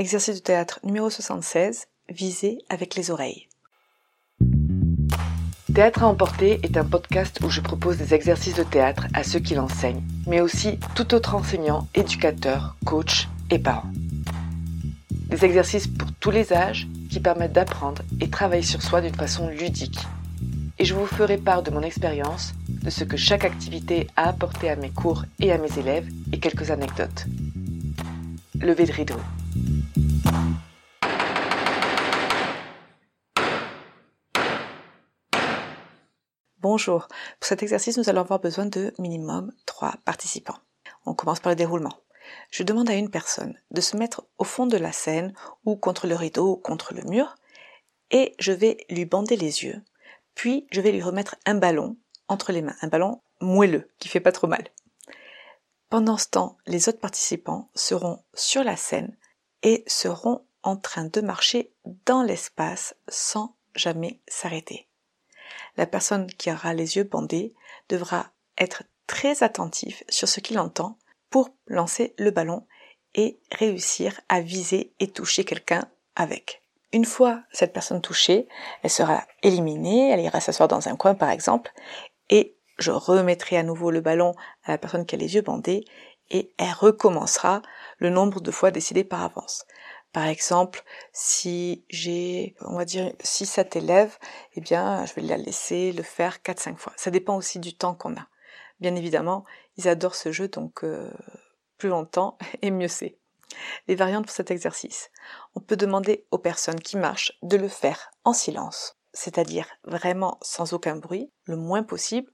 Exercice de théâtre numéro 76, viser avec les oreilles. Théâtre à emporter est un podcast où je propose des exercices de théâtre à ceux qui l'enseignent, mais aussi tout autre enseignant, éducateur, coach et parent. Des exercices pour tous les âges qui permettent d'apprendre et travailler sur soi d'une façon ludique. Et je vous ferai part de mon expérience, de ce que chaque activité a apporté à mes cours et à mes élèves et quelques anecdotes. Levée de rideau. Bonjour. Pour cet exercice, nous allons avoir besoin de minimum 3 participants. On commence par le déroulement je demande à une personne de se mettre au fond de la scène ou contre le rideau ou contre le mur et je vais lui bander les yeux. Puis je vais lui remettre un ballon entre les mains, un ballon moelleux qui fait pas trop mal. Pendant ce temps, les autres participants seront sur la scène et seront en train de marcher dans l'espace sans jamais s'arrêter. La personne qui aura les yeux bandés devra être très attentif sur ce qu'il entend pour lancer le ballon et réussir à viser et toucher quelqu'un avec. Une fois cette personne touchée, elle sera éliminée, elle ira s'asseoir dans un coin par exemple, et je remettrai à nouveau le ballon à la personne qui a les yeux bandés, et elle recommencera le nombre de fois décidé par avance. Par exemple, si j'ai, on va dire, 6-7 élèves, eh bien, je vais la laisser le faire 4-5 fois. Ça dépend aussi du temps qu'on a. Bien évidemment, ils adorent ce jeu, donc euh, plus longtemps et mieux c'est. Les variantes pour cet exercice. On peut demander aux personnes qui marchent de le faire en silence, c'est-à-dire vraiment sans aucun bruit, le moins possible,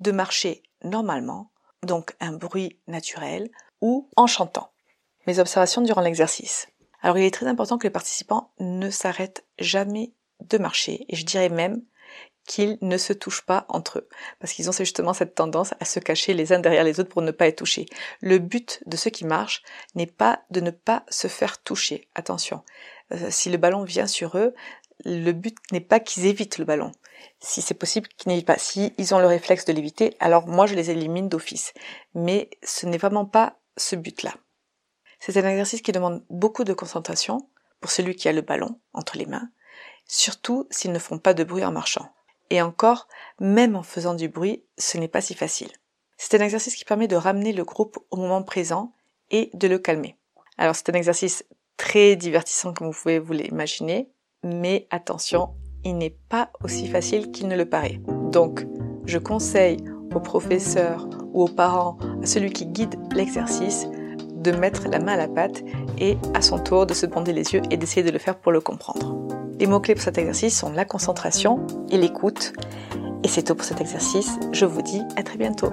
de marcher normalement, donc un bruit naturel, ou en chantant. Mes observations durant l'exercice. Alors il est très important que les participants ne s'arrêtent jamais de marcher, et je dirais même qu'ils ne se touchent pas entre eux, parce qu'ils ont justement cette tendance à se cacher les uns derrière les autres pour ne pas être touchés. Le but de ceux qui marchent n'est pas de ne pas se faire toucher. Attention, euh, si le ballon vient sur eux, le but n'est pas qu'ils évitent le ballon. Si c'est possible qu'ils n'évitent pas. Si ils ont le réflexe de l'éviter, alors moi je les élimine d'office. Mais ce n'est vraiment pas ce but-là. C'est un exercice qui demande beaucoup de concentration pour celui qui a le ballon entre les mains, surtout s'ils ne font pas de bruit en marchant. Et encore, même en faisant du bruit, ce n'est pas si facile. C'est un exercice qui permet de ramener le groupe au moment présent et de le calmer. Alors c'est un exercice très divertissant comme vous pouvez vous l'imaginer, mais attention, il n'est pas aussi facile qu'il ne le paraît. Donc, je conseille aux professeurs ou aux parents, à celui qui guide l'exercice, de mettre la main à la pâte et à son tour de se bander les yeux et d'essayer de le faire pour le comprendre. Les mots-clés pour cet exercice sont la concentration et l'écoute. Et c'est tout pour cet exercice. Je vous dis à très bientôt.